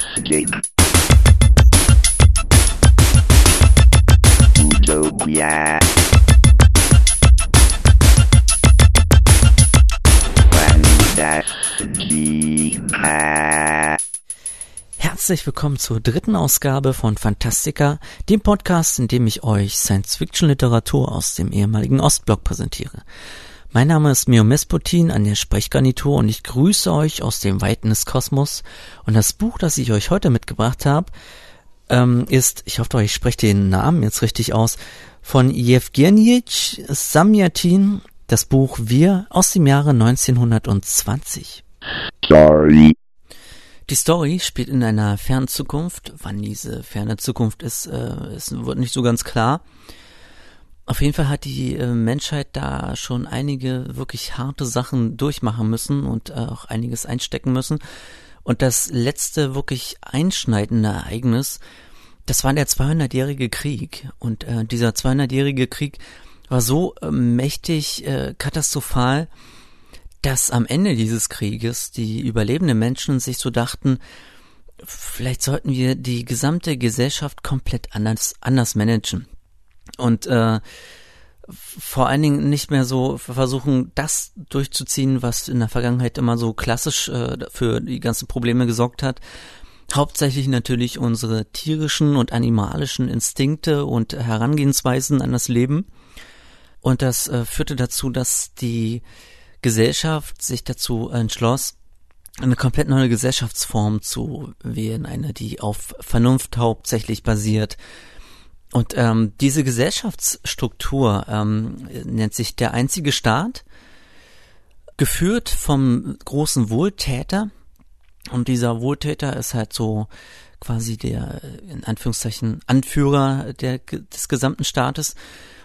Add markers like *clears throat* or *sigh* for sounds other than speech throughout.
Fantastic. Utopia. Fantastica. Herzlich willkommen zur dritten Ausgabe von Fantastica, dem Podcast, in dem ich euch Science-Fiction-Literatur aus dem ehemaligen Ostblock präsentiere. Mein Name ist Mio Mesputin an der Sprechgarnitur und ich grüße euch aus dem Weiten des Kosmos. Und das Buch, das ich euch heute mitgebracht habe, ähm, ist, ich hoffe, ich spreche den Namen jetzt richtig aus, von Jewgenij Samyatin, das Buch Wir aus dem Jahre 1920. Sorry. Die Story spielt in einer fernen Zukunft. Wann diese ferne Zukunft ist, äh, ist wird nicht so ganz klar. Auf jeden Fall hat die äh, Menschheit da schon einige wirklich harte Sachen durchmachen müssen und äh, auch einiges einstecken müssen. Und das letzte wirklich einschneidende Ereignis, das war der 200-jährige Krieg. Und äh, dieser 200-jährige Krieg war so äh, mächtig äh, katastrophal, dass am Ende dieses Krieges die überlebenden Menschen sich so dachten, vielleicht sollten wir die gesamte Gesellschaft komplett anders, anders managen. Und äh, vor allen Dingen nicht mehr so versuchen, das durchzuziehen, was in der Vergangenheit immer so klassisch äh, für die ganzen Probleme gesorgt hat. Hauptsächlich natürlich unsere tierischen und animalischen Instinkte und Herangehensweisen an das Leben. Und das äh, führte dazu, dass die Gesellschaft sich dazu entschloss, eine komplett neue Gesellschaftsform zu wählen, eine, die auf Vernunft hauptsächlich basiert. Und ähm, diese Gesellschaftsstruktur ähm, nennt sich der einzige Staat, geführt vom großen Wohltäter. Und dieser Wohltäter ist halt so quasi der, in Anführungszeichen, Anführer der, des gesamten Staates.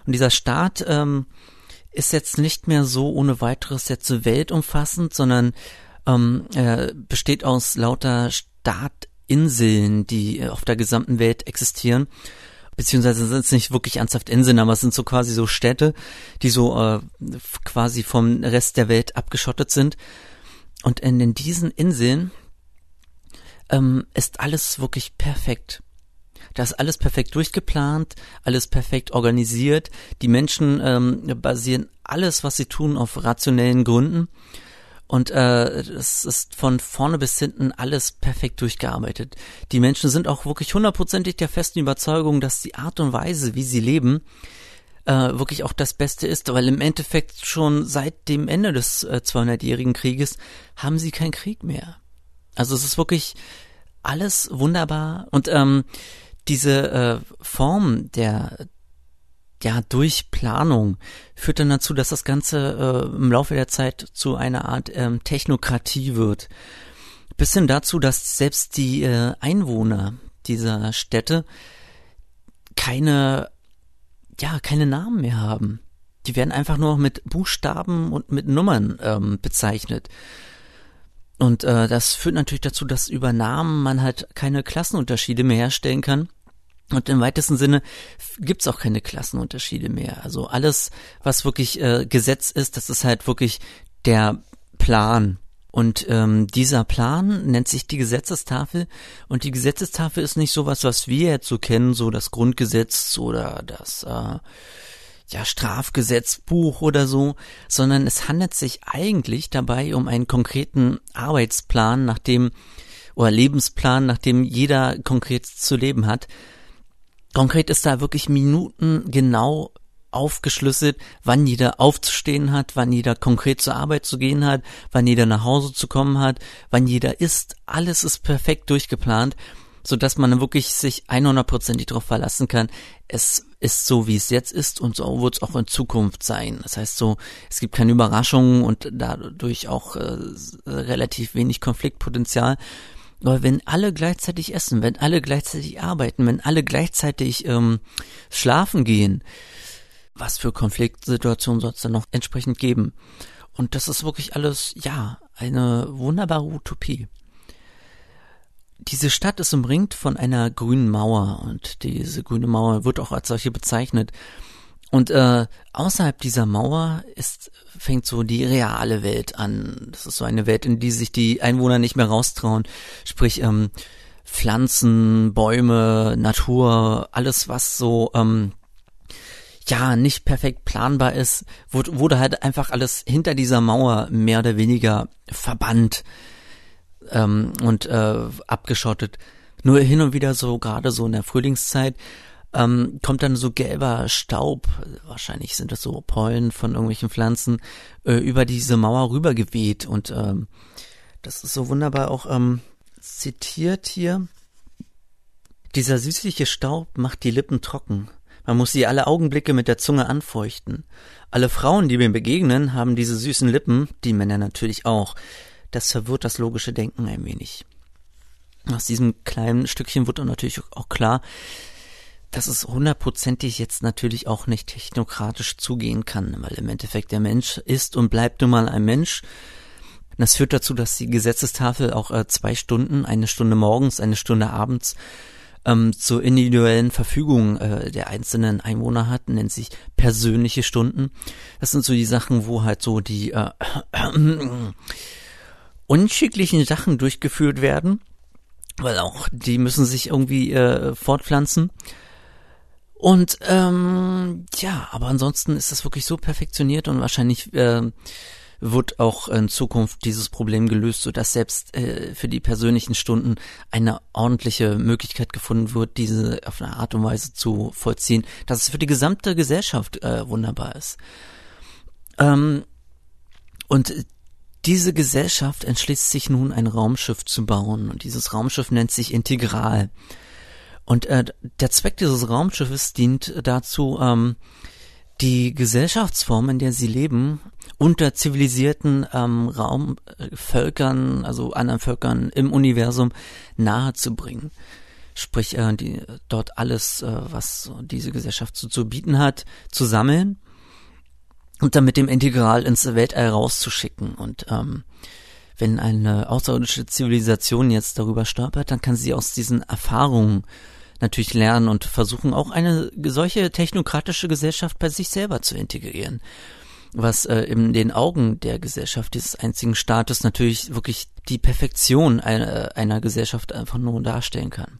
Und dieser Staat ähm, ist jetzt nicht mehr so ohne weiteres jetzt so weltumfassend, sondern ähm, äh, besteht aus lauter Staatinseln, die auf der gesamten Welt existieren. Beziehungsweise sind es nicht wirklich ernsthaft Inseln, aber es sind so quasi so Städte, die so äh, quasi vom Rest der Welt abgeschottet sind. Und in, in diesen Inseln ähm, ist alles wirklich perfekt. Da ist alles perfekt durchgeplant, alles perfekt organisiert. Die Menschen ähm, basieren alles, was sie tun, auf rationellen Gründen. Und äh, es ist von vorne bis hinten alles perfekt durchgearbeitet. Die Menschen sind auch wirklich hundertprozentig der festen Überzeugung, dass die Art und Weise, wie sie leben, äh, wirklich auch das Beste ist, weil im Endeffekt schon seit dem Ende des äh, 200-jährigen Krieges haben sie keinen Krieg mehr. Also es ist wirklich alles wunderbar und ähm, diese äh, Form der ja durch Planung führt dann dazu, dass das Ganze äh, im Laufe der Zeit zu einer Art ähm, Technokratie wird. Bis hin dazu, dass selbst die äh, Einwohner dieser Städte keine ja keine Namen mehr haben. Die werden einfach nur mit Buchstaben und mit Nummern ähm, bezeichnet. Und äh, das führt natürlich dazu, dass über Namen man halt keine Klassenunterschiede mehr herstellen kann und im weitesten Sinne gibt's auch keine Klassenunterschiede mehr. Also alles, was wirklich äh, Gesetz ist, das ist halt wirklich der Plan. Und ähm, dieser Plan nennt sich die Gesetzestafel. Und die Gesetzestafel ist nicht sowas, was wir jetzt so kennen, so das Grundgesetz oder das äh, ja, Strafgesetzbuch oder so, sondern es handelt sich eigentlich dabei um einen konkreten Arbeitsplan, nach dem oder Lebensplan, nach dem jeder konkret zu leben hat. Konkret ist da wirklich Minuten genau aufgeschlüsselt, wann jeder aufzustehen hat, wann jeder konkret zur Arbeit zu gehen hat, wann jeder nach Hause zu kommen hat, wann jeder isst. Alles ist perfekt durchgeplant, so dass man wirklich sich 100%ig darauf verlassen kann. Es ist so, wie es jetzt ist und so wird es auch in Zukunft sein. Das heißt so, es gibt keine Überraschungen und dadurch auch äh, relativ wenig Konfliktpotenzial. Aber wenn alle gleichzeitig essen, wenn alle gleichzeitig arbeiten, wenn alle gleichzeitig ähm, schlafen gehen, was für Konfliktsituationen soll es dann noch entsprechend geben? Und das ist wirklich alles, ja, eine wunderbare Utopie. Diese Stadt ist umringt von einer grünen Mauer und diese grüne Mauer wird auch als solche bezeichnet. Und äh, außerhalb dieser Mauer ist, fängt so die reale Welt an. Das ist so eine Welt, in die sich die Einwohner nicht mehr raustrauen. Sprich, ähm, Pflanzen, Bäume, Natur, alles was so ähm, ja nicht perfekt planbar ist, wurde, wurde halt einfach alles hinter dieser Mauer mehr oder weniger verbannt ähm, und äh, abgeschottet. Nur hin und wieder so, gerade so in der Frühlingszeit, ähm, kommt dann so gelber Staub, wahrscheinlich sind das so Pollen von irgendwelchen Pflanzen, äh, über diese Mauer rübergeweht. Und ähm, das ist so wunderbar auch ähm, zitiert hier. Dieser süßliche Staub macht die Lippen trocken. Man muss sie alle Augenblicke mit der Zunge anfeuchten. Alle Frauen, die mir begegnen, haben diese süßen Lippen, die Männer natürlich auch. Das verwirrt das logische Denken ein wenig. Aus diesem kleinen Stückchen wird dann natürlich auch klar, dass es hundertprozentig jetzt natürlich auch nicht technokratisch zugehen kann, weil im Endeffekt der Mensch ist und bleibt nun mal ein Mensch. Das führt dazu, dass die Gesetzestafel auch äh, zwei Stunden, eine Stunde morgens, eine Stunde abends ähm, zur individuellen Verfügung äh, der einzelnen Einwohner hat, nennt sich persönliche Stunden. Das sind so die Sachen, wo halt so die äh, *clears throat* unschicklichen Sachen durchgeführt werden, weil auch die müssen sich irgendwie äh, fortpflanzen. Und ähm, ja, aber ansonsten ist das wirklich so perfektioniert und wahrscheinlich äh, wird auch in Zukunft dieses Problem gelöst, so dass selbst äh, für die persönlichen Stunden eine ordentliche Möglichkeit gefunden wird, diese auf eine Art und Weise zu vollziehen, dass es für die gesamte Gesellschaft äh, wunderbar ist. Ähm, und diese Gesellschaft entschließt sich nun, ein Raumschiff zu bauen. Und dieses Raumschiff nennt sich Integral. Und äh, der Zweck dieses Raumschiffes dient dazu, ähm, die Gesellschaftsform, in der sie leben, unter zivilisierten ähm, Raumvölkern, also anderen Völkern im Universum nahezubringen. Sprich, äh, die, dort alles, äh, was diese Gesellschaft zu, zu bieten hat, zu sammeln und dann mit dem Integral ins Weltall rauszuschicken. Und ähm, wenn eine außerirdische Zivilisation jetzt darüber stolpert, dann kann sie aus diesen Erfahrungen natürlich lernen und versuchen auch eine solche technokratische Gesellschaft bei sich selber zu integrieren. Was äh, in den Augen der Gesellschaft dieses einzigen Staates natürlich wirklich die Perfektion einer, einer Gesellschaft einfach nur darstellen kann.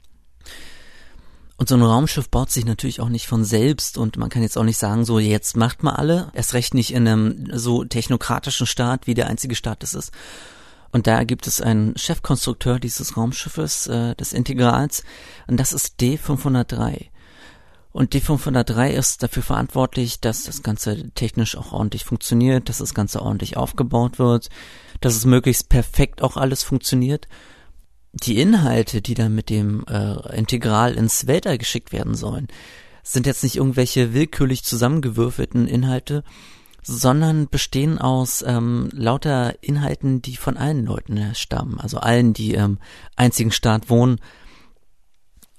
Und so ein Raumschiff baut sich natürlich auch nicht von selbst und man kann jetzt auch nicht sagen, so jetzt macht mal alle, erst recht nicht in einem so technokratischen Staat, wie der einzige Staat es ist, und da gibt es einen Chefkonstrukteur dieses Raumschiffes, äh, des Integrals, und das ist D503. Und D503 ist dafür verantwortlich, dass das Ganze technisch auch ordentlich funktioniert, dass das Ganze ordentlich aufgebaut wird, dass es möglichst perfekt auch alles funktioniert. Die Inhalte, die dann mit dem äh, Integral ins Weltall geschickt werden sollen, sind jetzt nicht irgendwelche willkürlich zusammengewürfelten Inhalte, sondern bestehen aus ähm, lauter Inhalten, die von allen Leuten stammen, also allen, die im einzigen Staat wohnen.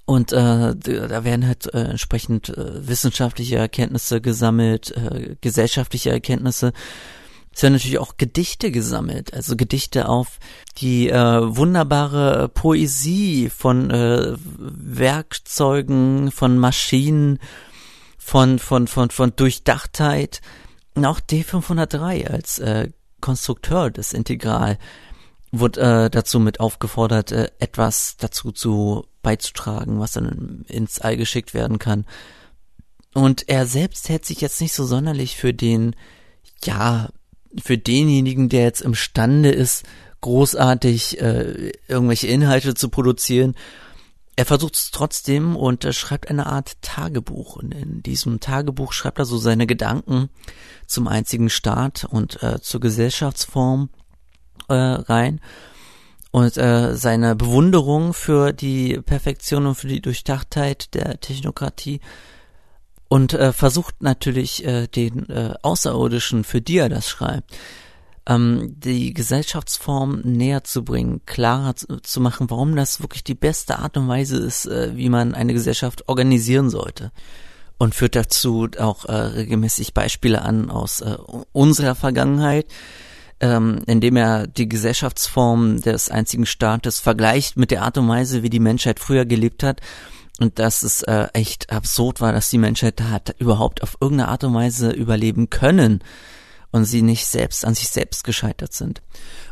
Und äh, da werden halt äh, entsprechend äh, wissenschaftliche Erkenntnisse gesammelt, äh, gesellschaftliche Erkenntnisse. Es werden natürlich auch Gedichte gesammelt, also Gedichte auf die äh, wunderbare Poesie von äh, Werkzeugen, von Maschinen, von von von von Durchdachtheit auch D503 als äh, Konstrukteur des Integral wurde äh, dazu mit aufgefordert, äh, etwas dazu zu beizutragen, was dann ins All geschickt werden kann. Und er selbst hält sich jetzt nicht so sonderlich für den, ja, für denjenigen, der jetzt imstande ist, großartig äh, irgendwelche Inhalte zu produzieren er versucht es trotzdem und er schreibt eine Art Tagebuch. Und in diesem Tagebuch schreibt er so seine Gedanken zum einzigen Staat und äh, zur Gesellschaftsform äh, rein und äh, seine Bewunderung für die Perfektion und für die Durchdachtheit der Technokratie und äh, versucht natürlich äh, den äh, Außerirdischen, für die er das schreibt, ähm, die Gesellschaftsform näher zu bringen, klarer zu, zu, machen, warum das wirklich die beste Art und Weise ist, äh, wie man eine Gesellschaft organisieren sollte. Und führt dazu auch äh, regelmäßig Beispiele an aus äh, unserer Vergangenheit, ähm, indem er die Gesellschaftsform des einzigen Staates vergleicht mit der Art und Weise, wie die Menschheit früher gelebt hat und dass es äh, echt absurd war, dass die Menschheit da hat überhaupt auf irgendeine Art und Weise überleben können und sie nicht selbst an sich selbst gescheitert sind.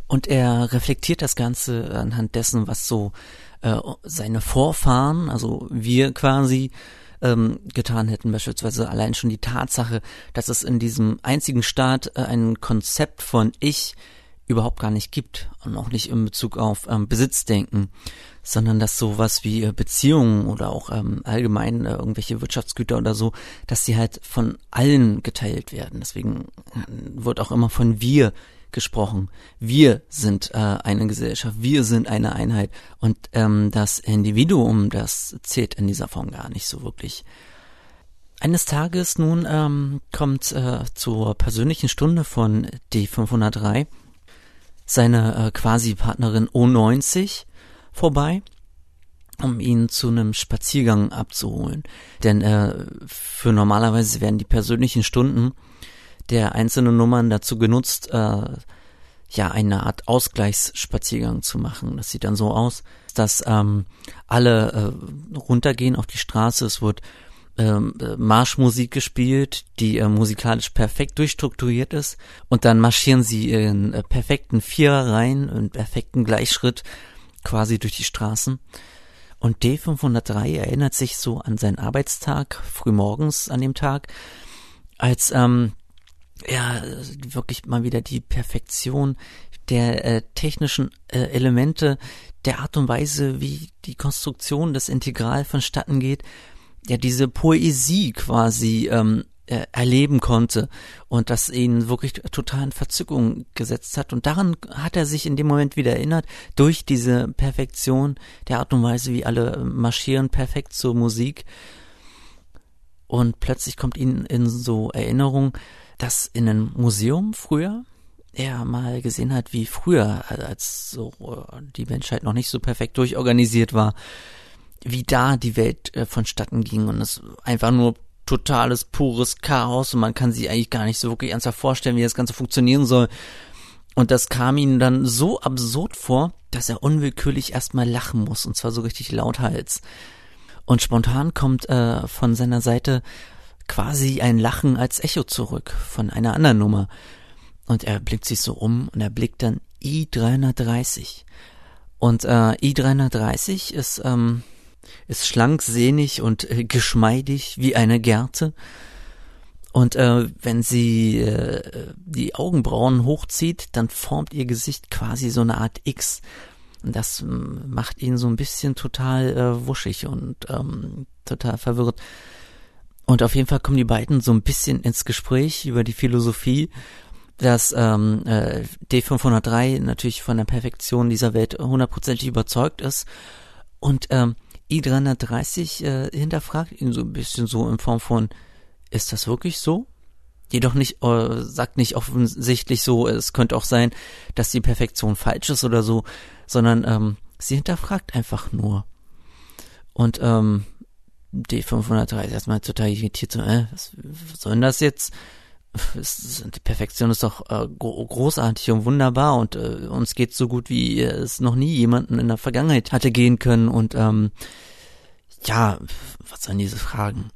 Und er reflektiert das Ganze anhand dessen, was so äh, seine Vorfahren, also wir quasi, ähm, getan hätten, beispielsweise allein schon die Tatsache, dass es in diesem einzigen Staat äh, ein Konzept von Ich überhaupt gar nicht gibt und auch nicht in Bezug auf ähm, Besitzdenken, sondern dass sowas wie äh, Beziehungen oder auch ähm, allgemein äh, irgendwelche Wirtschaftsgüter oder so, dass sie halt von allen geteilt werden. Deswegen äh, wird auch immer von wir gesprochen. Wir sind äh, eine Gesellschaft, wir sind eine Einheit und ähm, das Individuum, das zählt in dieser Form gar nicht so wirklich. Eines Tages nun ähm, kommt äh, zur persönlichen Stunde von D503 seine äh, quasi Partnerin O90 vorbei, um ihn zu einem Spaziergang abzuholen. Denn äh, für normalerweise werden die persönlichen Stunden der einzelnen Nummern dazu genutzt, äh, ja, eine Art Ausgleichsspaziergang zu machen. Das sieht dann so aus, dass ähm, alle äh, runtergehen auf die Straße. Es wird ähm, Marschmusik gespielt, die äh, musikalisch perfekt durchstrukturiert ist und dann marschieren sie in äh, perfekten Viererreihen, in perfekten Gleichschritt quasi durch die Straßen. Und D503 erinnert sich so an seinen Arbeitstag, frühmorgens an dem Tag, als ähm, ja wirklich mal wieder die Perfektion der äh, technischen äh, Elemente, der Art und Weise, wie die Konstruktion des Integral vonstatten geht, ja diese Poesie quasi ähm, äh, erleben konnte und das ihn wirklich total in Verzückung gesetzt hat. Und daran hat er sich in dem Moment wieder erinnert, durch diese Perfektion der Art und Weise, wie alle marschieren, perfekt zur Musik. Und plötzlich kommt ihm in so Erinnerung, dass in einem Museum früher er mal gesehen hat, wie früher, als so äh, die Menschheit noch nicht so perfekt durchorganisiert war, wie da die Welt äh, vonstatten ging und es einfach nur totales, pures Chaos und man kann sich eigentlich gar nicht so wirklich ernsthaft vorstellen, wie das Ganze funktionieren soll. Und das kam ihm dann so absurd vor, dass er unwillkürlich erstmal lachen muss und zwar so richtig lauthals. Und spontan kommt äh, von seiner Seite quasi ein Lachen als Echo zurück von einer anderen Nummer. Und er blickt sich so um und er blickt dann I330. Und äh, I330 ist ähm, ist schlank, sehnig und äh, geschmeidig wie eine Gerte. Und äh, wenn sie äh, die Augenbrauen hochzieht, dann formt ihr Gesicht quasi so eine Art X. Und das macht ihn so ein bisschen total äh, wuschig und ähm, total verwirrt. Und auf jeden Fall kommen die beiden so ein bisschen ins Gespräch über die Philosophie, dass ähm, äh, D503 natürlich von der Perfektion dieser Welt hundertprozentig überzeugt ist. Und ähm, I330 äh, hinterfragt ihn so ein bisschen so in Form von, ist das wirklich so? Jedoch nicht, äh, sagt nicht offensichtlich so, es könnte auch sein, dass die Perfektion falsch ist oder so, sondern ähm, sie hinterfragt einfach nur. Und ähm, D503 ist erstmal total irritiert, so, äh, was, was soll denn das jetzt? Die Perfektion ist doch äh, großartig und wunderbar und äh, uns geht so gut, wie es noch nie jemanden in der Vergangenheit hatte gehen können und ähm, ja, was sollen diese Fragen?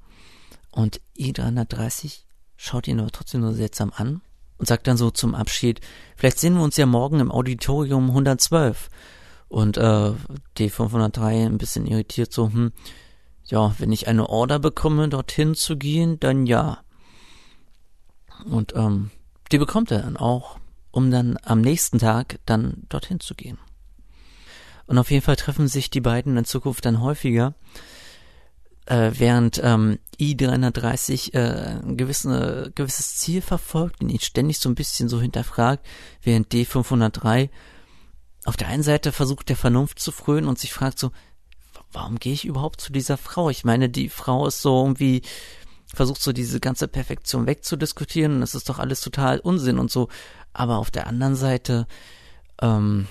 Und I330 schaut ihn aber trotzdem nur seltsam an und sagt dann so zum Abschied, vielleicht sehen wir uns ja morgen im Auditorium 112. Und äh, D503 ein bisschen irritiert so, hm, ja, wenn ich eine Order bekomme, dorthin zu gehen, dann ja. Und ähm, die bekommt er dann auch, um dann am nächsten Tag dann dorthin zu gehen. Und auf jeden Fall treffen sich die beiden in Zukunft dann häufiger, äh, während ähm, I330 äh, ein gewisse, gewisses Ziel verfolgt und ihn ständig so ein bisschen so hinterfragt, während D503 auf der einen Seite versucht der Vernunft zu frönen und sich fragt so, warum gehe ich überhaupt zu dieser Frau? Ich meine, die Frau ist so irgendwie versucht so diese ganze Perfektion wegzudiskutieren und das ist doch alles total Unsinn und so. Aber auf der anderen Seite, ähm,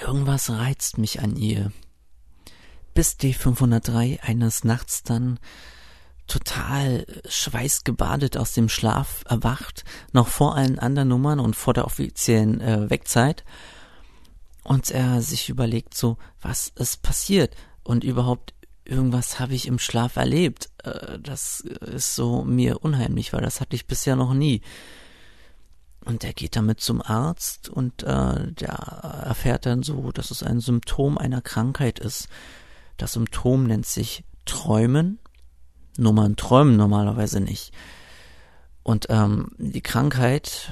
irgendwas reizt mich an ihr. Bis D503 eines Nachts dann total schweißgebadet aus dem Schlaf erwacht, noch vor allen anderen Nummern und vor der offiziellen äh, Wegzeit. Und er sich überlegt so, was ist passiert? Und überhaupt irgendwas habe ich im Schlaf erlebt. Äh, das ist so mir unheimlich, weil das hatte ich bisher noch nie. Und er geht damit zum Arzt und äh, der erfährt dann so, dass es ein Symptom einer Krankheit ist. Das Symptom nennt sich Träumen. Nur man träumen normalerweise nicht. Und ähm, die Krankheit,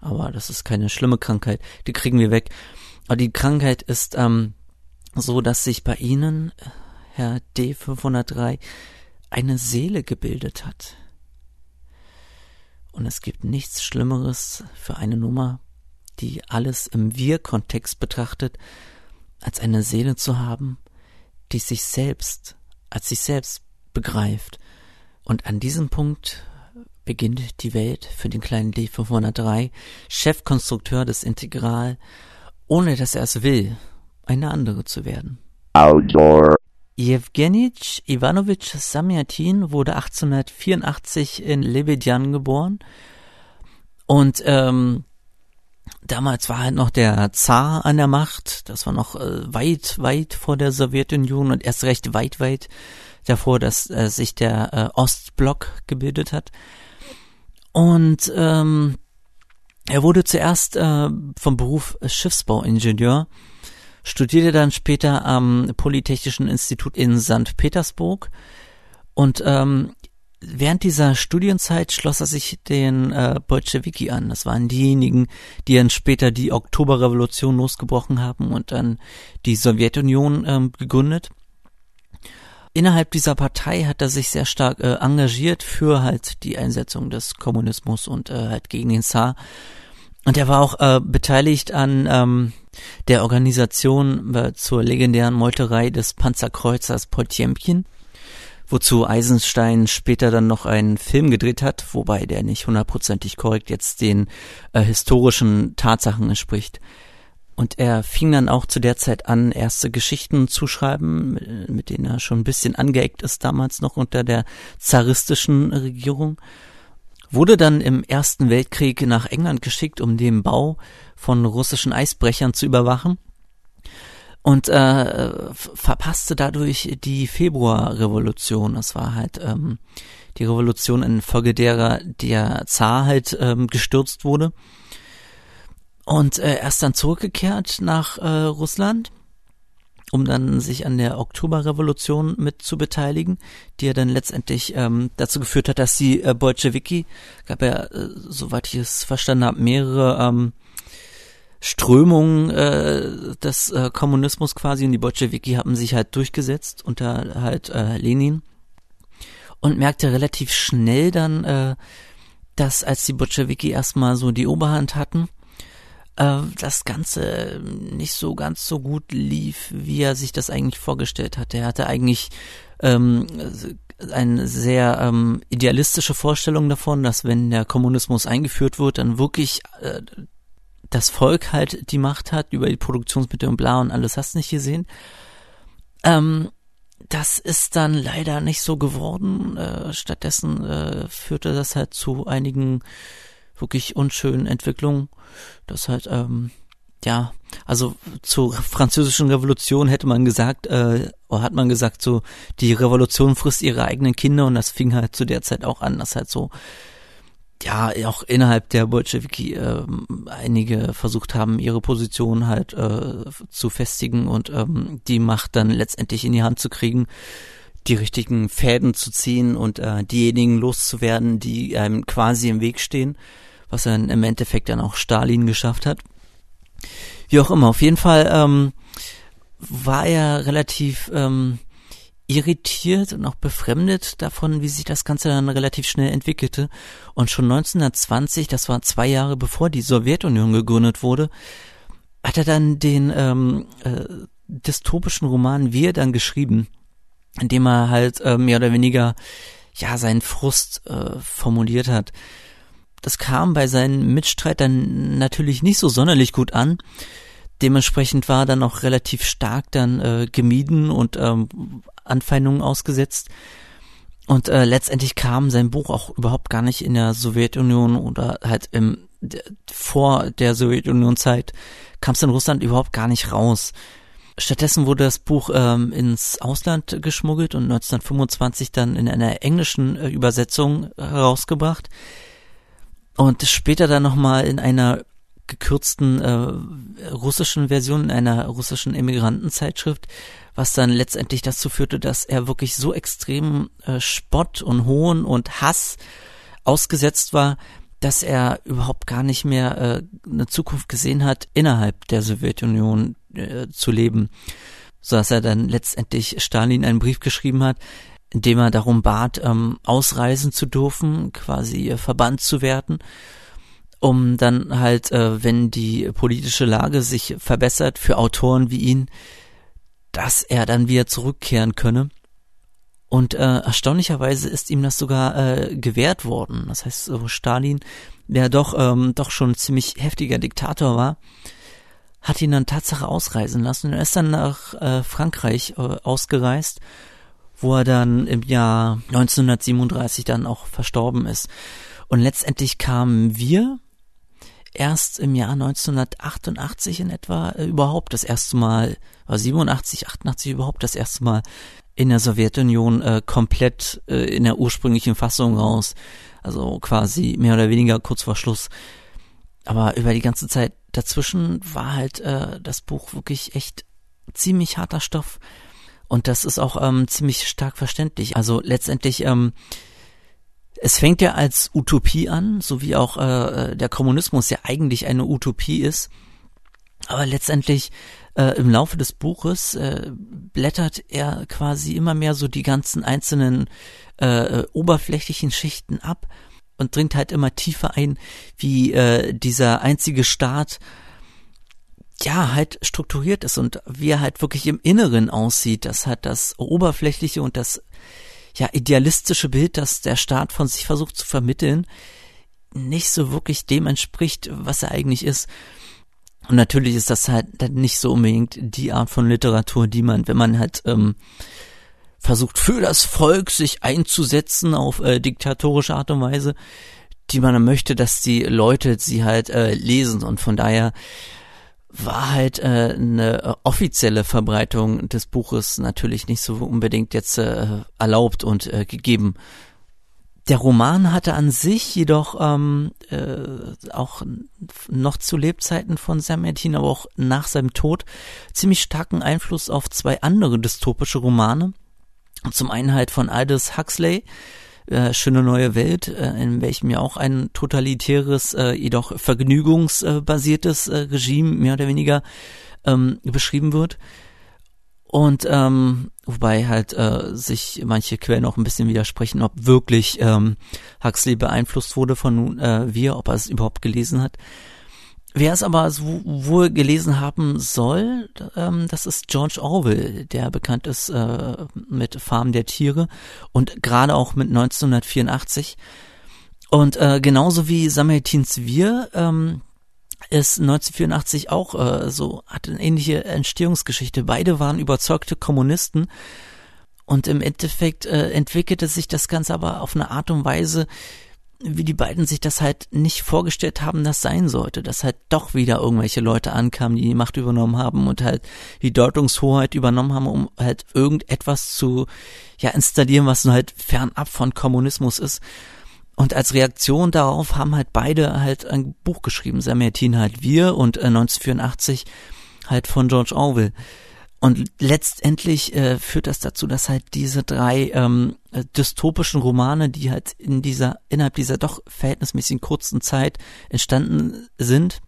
aber das ist keine schlimme Krankheit, die kriegen wir weg. Aber die Krankheit ist ähm, so, dass sich bei Ihnen, Herr D503, eine Seele gebildet hat. Und es gibt nichts Schlimmeres für eine Nummer, die alles im Wir-Kontext betrachtet, als eine Seele zu haben, die sich selbst, als sich selbst begreift. Und an diesem Punkt beginnt die Welt für den kleinen D503, Chefkonstrukteur des Integral, ohne dass er es will, eine andere zu werden. Outdoor. Jewgenitsch Iwanowitsch Samyatin wurde 1884 in Lebedjan geboren und ähm, damals war halt noch der Zar an der Macht. Das war noch äh, weit, weit vor der Sowjetunion und erst recht weit, weit davor, dass äh, sich der äh, Ostblock gebildet hat. Und ähm, er wurde zuerst äh, vom Beruf Schiffsbauingenieur studierte dann später am Polytechnischen Institut in St. Petersburg und ähm, während dieser Studienzeit schloss er sich den äh, Bolschewiki an. Das waren diejenigen, die dann später die Oktoberrevolution losgebrochen haben und dann die Sowjetunion ähm, gegründet. Innerhalb dieser Partei hat er sich sehr stark äh, engagiert für halt die Einsetzung des Kommunismus und äh, halt gegen den Zar. Und er war auch äh, beteiligt an ähm, der Organisation äh, zur legendären Meuterei des Panzerkreuzers Potjemkin, wozu Eisenstein später dann noch einen Film gedreht hat, wobei der nicht hundertprozentig korrekt jetzt den äh, historischen Tatsachen entspricht. Und er fing dann auch zu der Zeit an, erste Geschichten zu schreiben, mit denen er schon ein bisschen angeeckt ist, damals noch unter der zaristischen Regierung wurde dann im Ersten Weltkrieg nach England geschickt, um den Bau von russischen Eisbrechern zu überwachen und äh, verpasste dadurch die Februarrevolution. Das war halt ähm, die Revolution infolge derer der Zar halt ähm, gestürzt wurde. Und äh, er ist dann zurückgekehrt nach äh, Russland um dann sich an der Oktoberrevolution mit zu beteiligen, die ja dann letztendlich ähm, dazu geführt hat, dass die äh, Bolschewiki, gab ja, äh, soweit ich es verstanden habe, mehrere ähm, Strömungen äh, des äh, Kommunismus quasi und die Bolschewiki haben sich halt durchgesetzt unter halt äh, Lenin und merkte relativ schnell dann, äh, dass als die Bolschewiki erstmal so die Oberhand hatten, äh, das Ganze nicht so ganz so gut lief, wie er sich das eigentlich vorgestellt hatte. Er hatte eigentlich ähm, eine sehr ähm, idealistische Vorstellung davon, dass wenn der Kommunismus eingeführt wird, dann wirklich äh, das Volk halt die Macht hat über die Produktionsmittel und bla und alles hast nicht gesehen. Ähm, das ist dann leider nicht so geworden. Äh, stattdessen äh, führte das halt zu einigen wirklich unschönen Entwicklungen. Das halt, ähm, ja, also zur französischen Revolution hätte man gesagt, äh, hat man gesagt, so, die Revolution frisst ihre eigenen Kinder und das fing halt zu der Zeit auch an, dass halt so, ja, auch innerhalb der Bolschewiki äh, einige versucht haben, ihre Position halt äh, zu festigen und ähm, die Macht dann letztendlich in die Hand zu kriegen, die richtigen Fäden zu ziehen und äh, diejenigen loszuwerden, die einem quasi im Weg stehen was dann im Endeffekt dann auch Stalin geschafft hat. Wie auch immer, auf jeden Fall ähm, war er relativ ähm, irritiert und auch befremdet davon, wie sich das Ganze dann relativ schnell entwickelte. Und schon 1920, das war zwei Jahre bevor die Sowjetunion gegründet wurde, hat er dann den ähm, äh, dystopischen Roman Wir dann geschrieben, in dem er halt äh, mehr oder weniger ja seinen Frust äh, formuliert hat. Das kam bei seinen Mitstreitern natürlich nicht so sonderlich gut an. Dementsprechend war dann auch relativ stark dann äh, gemieden und ähm, Anfeindungen ausgesetzt. Und äh, letztendlich kam sein Buch auch überhaupt gar nicht in der Sowjetunion oder halt im vor der Sowjetunion-Zeit kam es in Russland überhaupt gar nicht raus. Stattdessen wurde das Buch ähm, ins Ausland geschmuggelt und 1925 dann in einer englischen äh, Übersetzung herausgebracht Und später dann nochmal in einer gekürzten äh, russischen Version, in einer russischen Emigrantenzeitschrift, was dann letztendlich dazu führte, dass er wirklich so extrem äh, Spott und Hohn und Hass ausgesetzt war, dass er überhaupt gar nicht mehr äh, eine Zukunft gesehen hat, innerhalb der Sowjetunion äh, zu leben. So dass er dann letztendlich Stalin einen Brief geschrieben hat, in dem er darum bat, ähm, ausreisen zu dürfen, quasi äh, verbannt zu werden, um dann halt, äh, wenn die politische Lage sich verbessert für Autoren wie ihn, dass er dann wieder zurückkehren könne. Und äh, erstaunlicherweise ist ihm das sogar äh, gewährt worden. Das heißt, so Stalin, der doch ähm, doch schon ziemlich heftiger Diktator war, hat ihn dann Tatsache ausreisen lassen. Er ist dann nach äh, Frankreich äh, ausgereist, wo er dann im Jahr 1937 dann auch verstorben ist. Und letztendlich kamen wir erst im Jahr 1988 in etwa äh, überhaupt das erste Mal, war 87, 88 überhaupt das erste Mal in der Sowjetunion äh, komplett äh, in der ursprünglichen Fassung raus. Also quasi mehr oder weniger kurz vor Schluss. Aber über die ganze Zeit dazwischen war halt äh, das Buch wirklich echt ziemlich harter Stoff. Und das ist auch ähm, ziemlich stark verständlich. Also letztendlich, ähm, es fängt ja als Utopie an, so wie auch äh, der Kommunismus ja eigentlich eine Utopie ist. Aber letztendlich äh, im Laufe des Buches äh, blättert er quasi immer mehr so die ganzen einzelnen äh, oberflächlichen Schichten ab und dringt halt immer tiefer ein, wie äh, dieser einzige Staat ja halt strukturiert ist und wie er halt wirklich im Inneren aussieht. Das hat das oberflächliche und das ja idealistische Bild, das der Staat von sich versucht zu vermitteln, nicht so wirklich dem entspricht, was er eigentlich ist. Und natürlich ist das halt nicht so unbedingt die Art von Literatur, die man, wenn man halt ähm, versucht für das Volk sich einzusetzen auf äh, diktatorische Art und Weise, die man dann möchte, dass die Leute sie halt äh, lesen. Und von daher war halt äh, eine offizielle Verbreitung des Buches natürlich nicht so unbedingt jetzt äh, erlaubt und äh, gegeben. Der Roman hatte an sich jedoch ähm, äh, auch noch zu Lebzeiten von Samuel aber auch nach seinem Tod ziemlich starken Einfluss auf zwei andere dystopische Romane. Zum einen halt von Aldous Huxley, äh, Schöne neue Welt, äh, in welchem ja auch ein totalitäres, äh, jedoch vergnügungsbasiertes äh, Regime mehr oder weniger ähm, beschrieben wird. Und ähm, wobei halt äh, sich manche Quellen auch ein bisschen widersprechen, ob wirklich ähm, Huxley beeinflusst wurde von äh, wir, ob er es überhaupt gelesen hat. Wer es aber so wohl gelesen haben soll, ähm, das ist George Orwell, der bekannt ist äh, mit Farm der Tiere und gerade auch mit 1984. Und äh, genauso wie Samuel Tins Wir ähm, ist 1984 auch äh, so, hat eine ähnliche Entstehungsgeschichte. Beide waren überzeugte Kommunisten und im Endeffekt äh, entwickelte sich das Ganze aber auf eine Art und Weise, wie die beiden sich das halt nicht vorgestellt haben, das sein sollte, dass halt doch wieder irgendwelche Leute ankamen, die die Macht übernommen haben und halt die Deutungshoheit übernommen haben, um halt irgendetwas zu ja installieren, was halt fernab von Kommunismus ist. Und als Reaktion darauf haben halt beide halt ein Buch geschrieben. Samertin halt wir und äh, 1984 halt von George Orwell. Und letztendlich äh, führt das dazu, dass halt diese drei ähm, äh, dystopischen Romane, die halt in dieser, innerhalb dieser doch verhältnismäßig kurzen Zeit entstanden sind,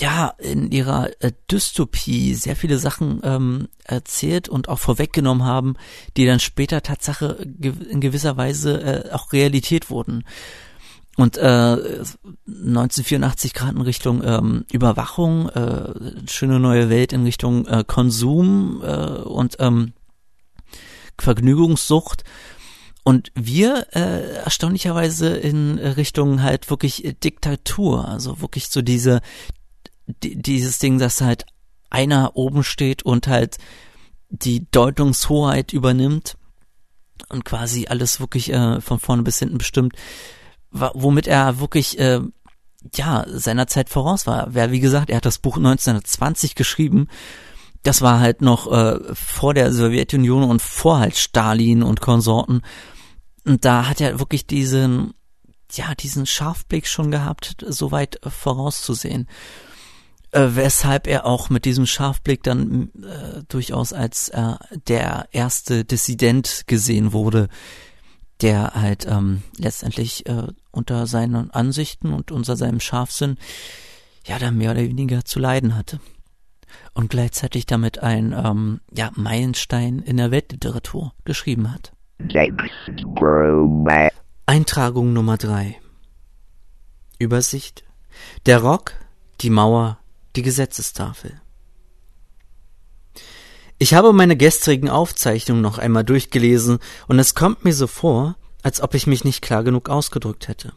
ja, in ihrer äh, Dystopie sehr viele Sachen ähm, erzählt und auch vorweggenommen haben, die dann später Tatsache in gewisser Weise äh, auch Realität wurden. Und äh, 1984 gerade in Richtung ähm, Überwachung, äh, schöne neue Welt in Richtung äh, Konsum äh, und ähm, Vergnügungssucht. Und wir äh, erstaunlicherweise in Richtung halt wirklich Diktatur, also wirklich so diese dieses Ding, dass halt einer oben steht und halt die Deutungshoheit übernimmt und quasi alles wirklich äh, von vorne bis hinten bestimmt, womit er wirklich äh, ja seiner Zeit voraus war. Wer wie gesagt, er hat das Buch 1920 geschrieben. Das war halt noch äh, vor der Sowjetunion und vor halt Stalin und Konsorten. Und da hat er wirklich diesen ja, diesen Scharfblick schon gehabt, so weit äh, vorauszusehen. Äh, weshalb er auch mit diesem Scharfblick dann äh, durchaus als äh, der erste Dissident gesehen wurde, der halt ähm, letztendlich äh, unter seinen Ansichten und unter seinem Scharfsinn ja dann mehr oder weniger zu leiden hatte. Und gleichzeitig damit ein ähm, ja, Meilenstein in der Weltliteratur geschrieben hat. Eintragung Nummer drei. Übersicht. Der Rock, die Mauer, die Gesetzestafel. Ich habe meine gestrigen Aufzeichnungen noch einmal durchgelesen und es kommt mir so vor, als ob ich mich nicht klar genug ausgedrückt hätte.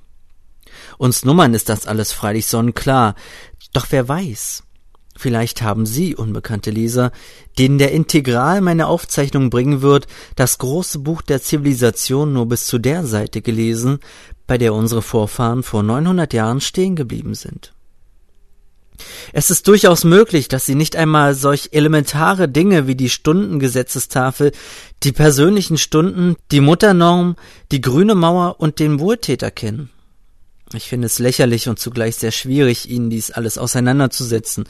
Uns Nummern ist das alles freilich sonnenklar, doch wer weiß, Vielleicht haben Sie, unbekannte Leser, denen der Integral meine Aufzeichnung bringen wird, das große Buch der Zivilisation nur bis zu der Seite gelesen, bei der unsere Vorfahren vor 900 Jahren stehen geblieben sind. Es ist durchaus möglich, dass Sie nicht einmal solch elementare Dinge wie die Stundengesetzestafel, die persönlichen Stunden, die Mutternorm, die grüne Mauer und den Wohltäter kennen. Ich finde es lächerlich und zugleich sehr schwierig, Ihnen dies alles auseinanderzusetzen.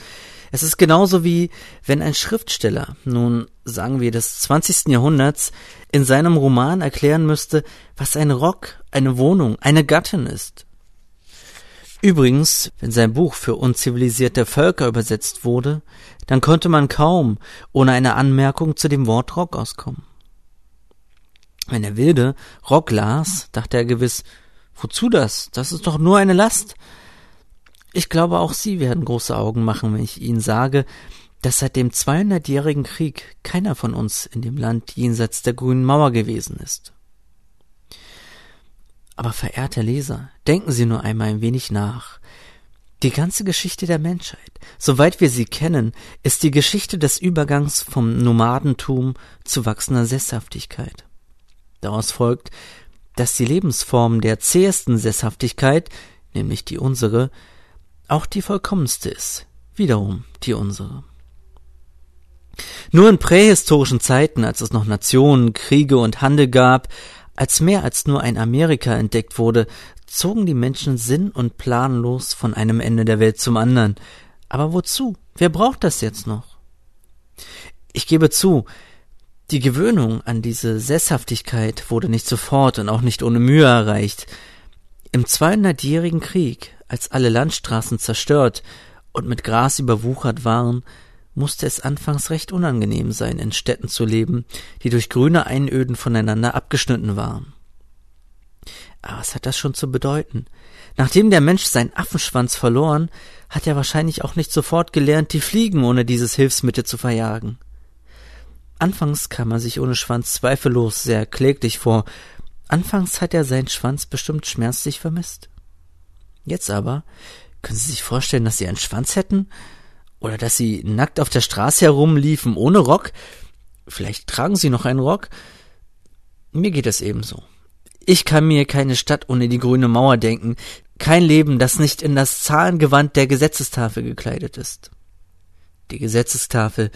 Es ist genauso wie, wenn ein Schriftsteller, nun sagen wir des 20. Jahrhunderts, in seinem Roman erklären müsste, was ein Rock, eine Wohnung, eine Gattin ist. Übrigens, wenn sein Buch für unzivilisierte Völker übersetzt wurde, dann konnte man kaum ohne eine Anmerkung zu dem Wort Rock auskommen. Wenn der Wilde Rock las, dachte er gewiss, wozu das? Das ist doch nur eine Last. Ich glaube, auch Sie werden große Augen machen, wenn ich Ihnen sage, dass seit dem 200-jährigen Krieg keiner von uns in dem Land jenseits der grünen Mauer gewesen ist. Aber verehrter Leser, denken Sie nur einmal ein wenig nach. Die ganze Geschichte der Menschheit, soweit wir sie kennen, ist die Geschichte des Übergangs vom Nomadentum zu wachsender Sesshaftigkeit. Daraus folgt, dass die Lebensform der zähesten Sesshaftigkeit, nämlich die unsere, auch die vollkommenste ist, wiederum die unsere. Nur in prähistorischen Zeiten, als es noch Nationen, Kriege und Handel gab, als mehr als nur ein Amerika entdeckt wurde, zogen die Menschen sinn- und planlos von einem Ende der Welt zum anderen. Aber wozu? Wer braucht das jetzt noch? Ich gebe zu, die Gewöhnung an diese Sesshaftigkeit wurde nicht sofort und auch nicht ohne Mühe erreicht. Im 200-jährigen Krieg, als alle Landstraßen zerstört und mit Gras überwuchert waren, musste es anfangs recht unangenehm sein, in Städten zu leben, die durch grüne Einöden voneinander abgeschnitten waren. Aber was hat das schon zu bedeuten? Nachdem der Mensch seinen Affenschwanz verloren, hat er wahrscheinlich auch nicht sofort gelernt, die Fliegen ohne dieses Hilfsmittel zu verjagen. Anfangs kam er sich ohne Schwanz zweifellos sehr kläglich vor. Anfangs hat er seinen Schwanz bestimmt schmerzlich vermisst. Jetzt aber, können Sie sich vorstellen, dass Sie einen Schwanz hätten? Oder dass Sie nackt auf der Straße herumliefen ohne Rock? Vielleicht tragen Sie noch einen Rock? Mir geht es ebenso. Ich kann mir keine Stadt ohne die grüne Mauer denken, kein Leben, das nicht in das Zahlengewand der Gesetzestafel gekleidet ist. Die Gesetzestafel.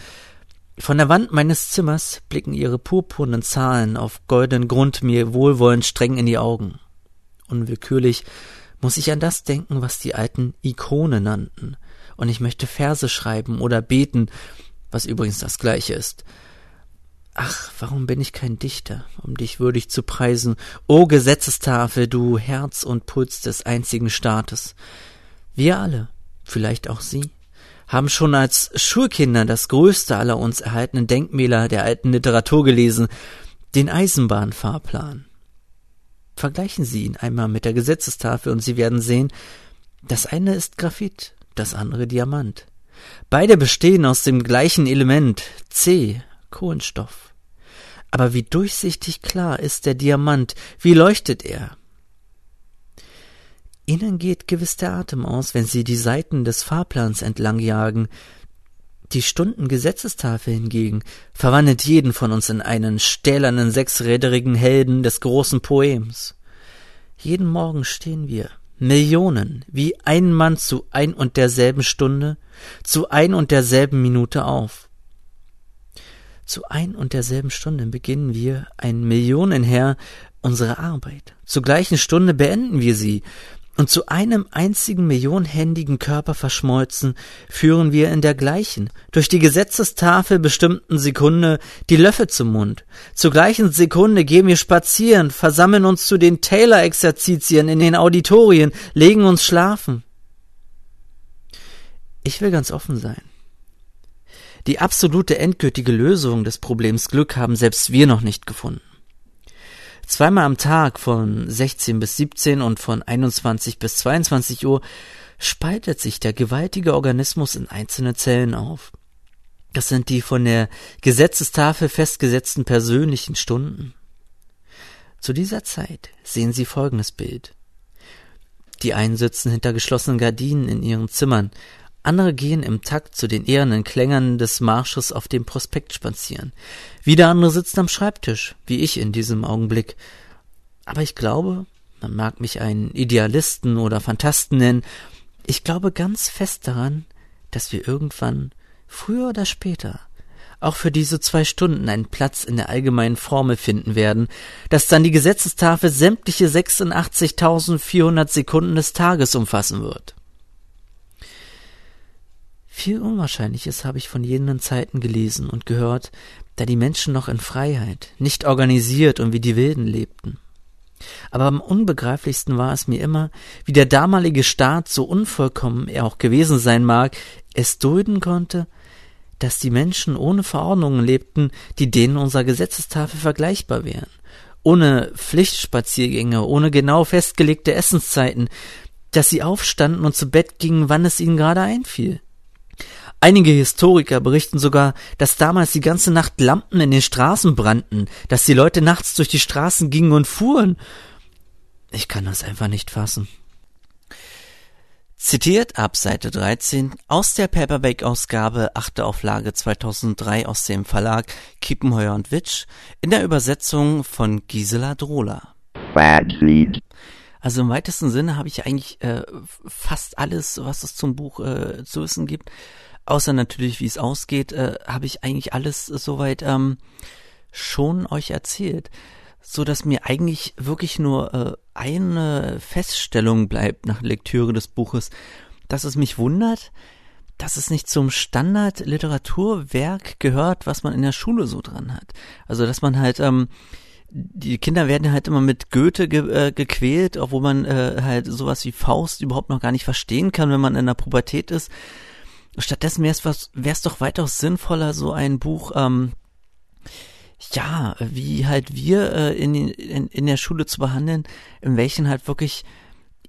Von der Wand meines Zimmers blicken ihre purpurnen Zahlen auf goldenen Grund mir wohlwollend streng in die Augen. Unwillkürlich muss ich an das denken, was die alten Ikone nannten, und ich möchte Verse schreiben oder beten, was übrigens das gleiche ist. Ach, warum bin ich kein Dichter, um dich würdig zu preisen, o Gesetzestafel, du Herz und Puls des einzigen Staates. Wir alle, vielleicht auch Sie, haben schon als Schulkinder das größte aller uns erhaltenen Denkmäler der alten Literatur gelesen, den Eisenbahnfahrplan. Vergleichen Sie ihn einmal mit der Gesetzestafel und Sie werden sehen, das eine ist Graphit, das andere Diamant. Beide bestehen aus dem gleichen Element C, Kohlenstoff. Aber wie durchsichtig klar ist der Diamant, wie leuchtet er? Ihnen geht gewiss der Atem aus, wenn Sie die Seiten des Fahrplans entlang jagen, die Stundengesetzestafel hingegen verwandelt jeden von uns in einen stählernen sechsräderigen Helden des großen Poems. Jeden Morgen stehen wir, Millionen, wie ein Mann zu ein und derselben Stunde, zu ein und derselben Minute auf. Zu ein und derselben Stunde beginnen wir, ein Millionenherr, unsere Arbeit. Zur gleichen Stunde beenden wir sie. Und zu einem einzigen millionhändigen Körper verschmolzen, führen wir in der gleichen, durch die Gesetzestafel bestimmten Sekunde die Löffel zum Mund. Zur gleichen Sekunde gehen wir spazieren, versammeln uns zu den Taylor-Exerzitien in den Auditorien, legen uns schlafen. Ich will ganz offen sein. Die absolute endgültige Lösung des Problems Glück haben selbst wir noch nicht gefunden. Zweimal am Tag von 16 bis 17 und von 21 bis 22 Uhr spaltet sich der gewaltige Organismus in einzelne Zellen auf. Das sind die von der Gesetzestafel festgesetzten persönlichen Stunden. Zu dieser Zeit sehen Sie folgendes Bild. Die einen sitzen hinter geschlossenen Gardinen in ihren Zimmern, andere gehen im Takt zu den ehernen Klängern des Marsches auf dem Prospekt spazieren. Wieder andere sitzen am Schreibtisch, wie ich in diesem Augenblick. Aber ich glaube, man mag mich einen Idealisten oder Fantasten nennen, ich glaube ganz fest daran, dass wir irgendwann, früher oder später, auch für diese zwei Stunden einen Platz in der allgemeinen Formel finden werden, dass dann die Gesetzestafel sämtliche 86.400 Sekunden des Tages umfassen wird. Viel Unwahrscheinliches habe ich von jenen Zeiten gelesen und gehört, da die Menschen noch in Freiheit, nicht organisiert und wie die Wilden lebten. Aber am unbegreiflichsten war es mir immer, wie der damalige Staat, so unvollkommen er auch gewesen sein mag, es dulden konnte, dass die Menschen ohne Verordnungen lebten, die denen unserer Gesetzestafel vergleichbar wären, ohne Pflichtspaziergänge, ohne genau festgelegte Essenszeiten, dass sie aufstanden und zu Bett gingen, wann es ihnen gerade einfiel. Einige Historiker berichten sogar, dass damals die ganze Nacht Lampen in den Straßen brannten, dass die Leute nachts durch die Straßen gingen und fuhren. Ich kann das einfach nicht fassen. Zitiert ab Seite 13 aus der Paperback-Ausgabe 8. Auflage 2003 aus dem Verlag Kiepenheuer und Witsch in der Übersetzung von Gisela Drohler. Also im weitesten Sinne habe ich eigentlich äh, fast alles, was es zum Buch äh, zu wissen gibt, außer natürlich, wie es ausgeht, äh, habe ich eigentlich alles soweit ähm, schon euch erzählt, so dass mir eigentlich wirklich nur äh, eine Feststellung bleibt nach Lektüre des Buches, dass es mich wundert, dass es nicht zum Standard-Literaturwerk gehört, was man in der Schule so dran hat. Also dass man halt ähm, die Kinder werden halt immer mit Goethe ge äh, gequält, obwohl man äh, halt sowas wie Faust überhaupt noch gar nicht verstehen kann, wenn man in der Pubertät ist. Stattdessen wäre es doch weitaus sinnvoller, so ein Buch, ähm, ja, wie halt wir äh, in, in, in der Schule zu behandeln, in welchen halt wirklich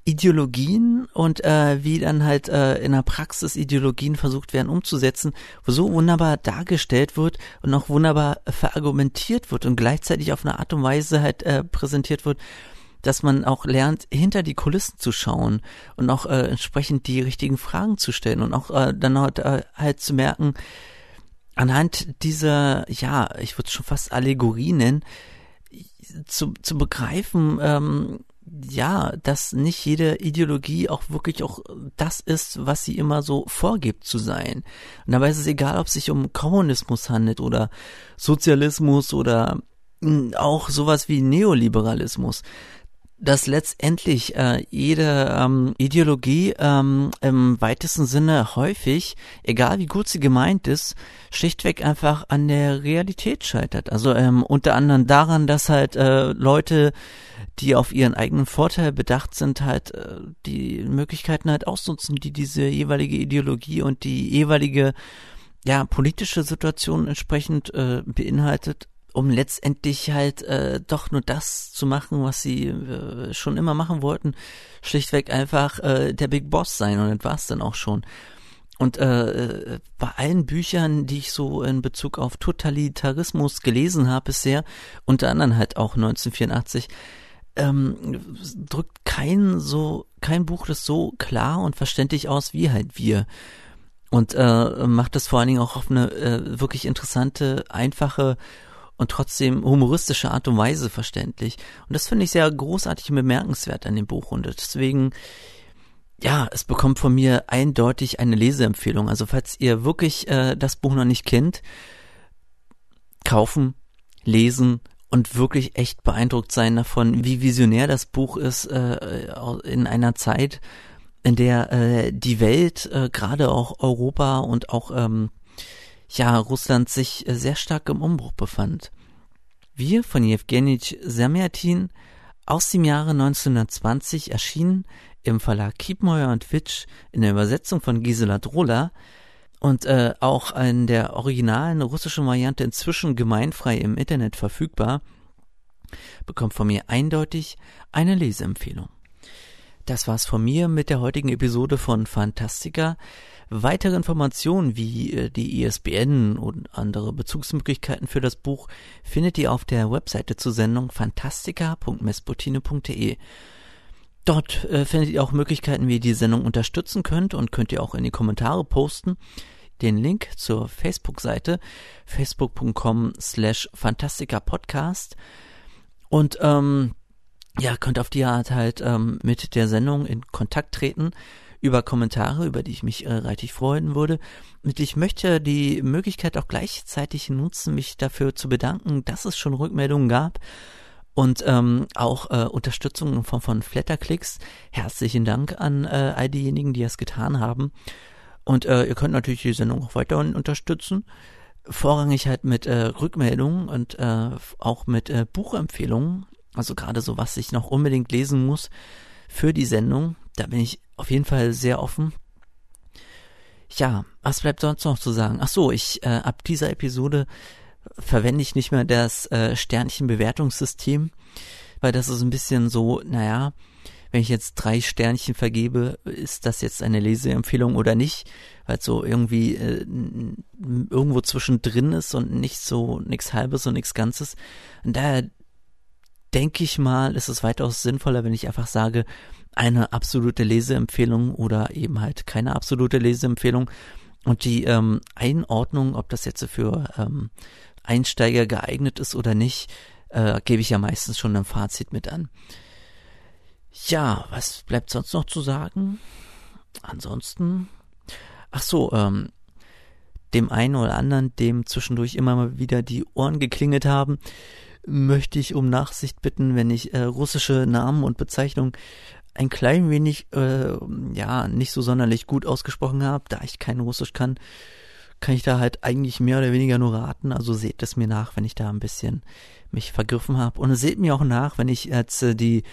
Ideologien und äh, wie dann halt äh, in der Praxis Ideologien versucht werden umzusetzen, wo so wunderbar dargestellt wird und auch wunderbar verargumentiert wird und gleichzeitig auf eine Art und Weise halt äh, präsentiert wird, dass man auch lernt, hinter die Kulissen zu schauen und auch äh, entsprechend die richtigen Fragen zu stellen und auch äh, dann halt, äh, halt zu merken, anhand dieser, ja, ich würde es schon fast Allegorie nennen, zu, zu begreifen, ähm, ja, dass nicht jede Ideologie auch wirklich auch das ist, was sie immer so vorgibt zu sein. Und dabei ist es egal, ob es sich um Kommunismus handelt oder Sozialismus oder hm, auch sowas wie Neoliberalismus dass letztendlich äh, jede ähm, Ideologie ähm, im weitesten Sinne häufig, egal wie gut sie gemeint ist, schlichtweg einfach an der Realität scheitert. Also ähm, unter anderem daran, dass halt äh, Leute, die auf ihren eigenen Vorteil bedacht sind, halt äh, die Möglichkeiten halt ausnutzen, die diese jeweilige Ideologie und die jeweilige ja politische Situation entsprechend äh, beinhaltet um letztendlich halt äh, doch nur das zu machen, was sie äh, schon immer machen wollten, schlichtweg einfach äh, der Big Boss sein und das war's dann auch schon. Und äh, äh, bei allen Büchern, die ich so in Bezug auf Totalitarismus gelesen habe bisher, unter anderem halt auch 1984, ähm, drückt kein so kein Buch das so klar und verständlich aus wie halt wir und äh, macht das vor allen Dingen auch auf eine äh, wirklich interessante, einfache und trotzdem humoristische Art und Weise verständlich. Und das finde ich sehr großartig und bemerkenswert an dem Buch. Und deswegen, ja, es bekommt von mir eindeutig eine Leseempfehlung. Also falls ihr wirklich äh, das Buch noch nicht kennt, kaufen, lesen und wirklich echt beeindruckt sein davon, wie visionär das Buch ist äh, in einer Zeit, in der äh, die Welt, äh, gerade auch Europa und auch ähm, ja Russland sich äh, sehr stark im Umbruch befand. Wir von Jewgenij Semyatin aus dem Jahre 1920 erschienen im Verlag Kiepmeuer und Witsch in der Übersetzung von Gisela Drola und äh, auch in der originalen russischen Variante inzwischen gemeinfrei im Internet verfügbar, bekommt von mir eindeutig eine Leseempfehlung. Das war's von mir mit der heutigen Episode von Fantastica. Weitere Informationen wie äh, die ISBN und andere Bezugsmöglichkeiten für das Buch findet ihr auf der Webseite zur Sendung fantastica.mespotine.de. Dort äh, findet ihr auch Möglichkeiten, wie ihr die Sendung unterstützen könnt und könnt ihr auch in die Kommentare posten. Den Link zur Facebook-Seite facebook.com slash fantastica podcast und ähm, ja, könnt auf die Art halt ähm, mit der Sendung in Kontakt treten über Kommentare, über die ich mich äh, reichlich freuen würde. Und ich möchte die Möglichkeit auch gleichzeitig nutzen, mich dafür zu bedanken, dass es schon Rückmeldungen gab und ähm, auch äh, Unterstützung in Form von Flatterklicks. Herzlichen Dank an äh, all diejenigen, die es getan haben. Und äh, ihr könnt natürlich die Sendung auch weiterhin unterstützen. Vorrangig halt mit äh, Rückmeldungen und äh, auch mit äh, Buchempfehlungen. Also gerade so, was ich noch unbedingt lesen muss für die Sendung. Da bin ich auf jeden Fall sehr offen. Ja, was bleibt sonst noch zu sagen? Ach so, ich äh, ab dieser Episode verwende ich nicht mehr das äh, Sternchen-Bewertungssystem, weil das ist ein bisschen so, naja, wenn ich jetzt drei Sternchen vergebe, ist das jetzt eine Leseempfehlung oder nicht, weil es so irgendwie äh, irgendwo zwischendrin ist und nicht so nichts Halbes und nichts Ganzes. Und daher denke ich mal, ist es weitaus sinnvoller, wenn ich einfach sage, eine absolute Leseempfehlung oder eben halt keine absolute Leseempfehlung. Und die ähm, Einordnung, ob das jetzt für ähm, Einsteiger geeignet ist oder nicht, äh, gebe ich ja meistens schon ein Fazit mit an. Ja, was bleibt sonst noch zu sagen? Ansonsten, ach so, ähm, dem einen oder anderen, dem zwischendurch immer mal wieder die Ohren geklingelt haben, möchte ich um Nachsicht bitten, wenn ich äh, russische Namen und Bezeichnungen ein klein wenig, äh, ja, nicht so sonderlich gut ausgesprochen habe, da ich kein Russisch kann kann ich da halt eigentlich mehr oder weniger nur raten. Also seht es mir nach, wenn ich da ein bisschen mich vergriffen habe. Und seht mir auch nach, wenn ich jetzt äh, die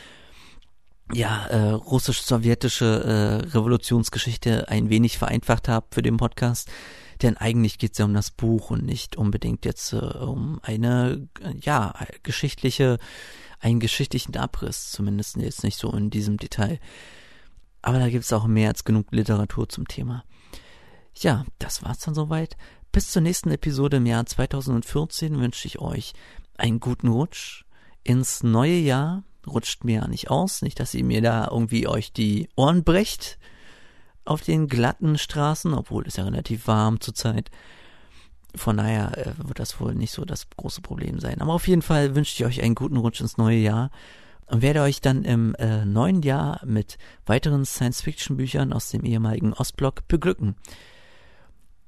ja, äh, russisch-sowjetische äh, Revolutionsgeschichte ein wenig vereinfacht habe für den Podcast. Denn eigentlich geht es ja um das Buch und nicht unbedingt jetzt äh, um eine, ja, geschichtliche, einen geschichtlichen Abriss, zumindest jetzt nicht so in diesem Detail. Aber da gibt es auch mehr als genug Literatur zum Thema. Ja, das war's dann soweit. Bis zur nächsten Episode im Jahr 2014 wünsche ich euch einen guten Rutsch ins neue Jahr. Rutscht mir ja nicht aus, nicht, dass ihr mir da irgendwie euch die Ohren brecht auf den glatten Straßen, obwohl es ja relativ warm zurzeit. Von daher äh, wird das wohl nicht so das große Problem sein. Aber auf jeden Fall wünsche ich euch einen guten Rutsch ins neue Jahr und werde euch dann im äh, neuen Jahr mit weiteren Science-Fiction-Büchern aus dem ehemaligen Ostblock beglücken.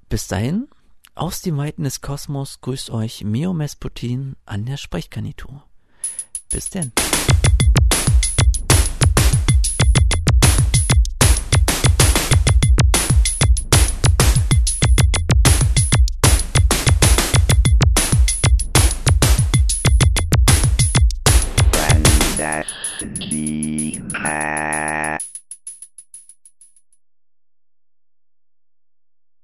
Bis dahin, aus den Weiten des Kosmos grüßt euch Mio Mesputin an der Sprechgarnitur. Bis denn. Fantastica.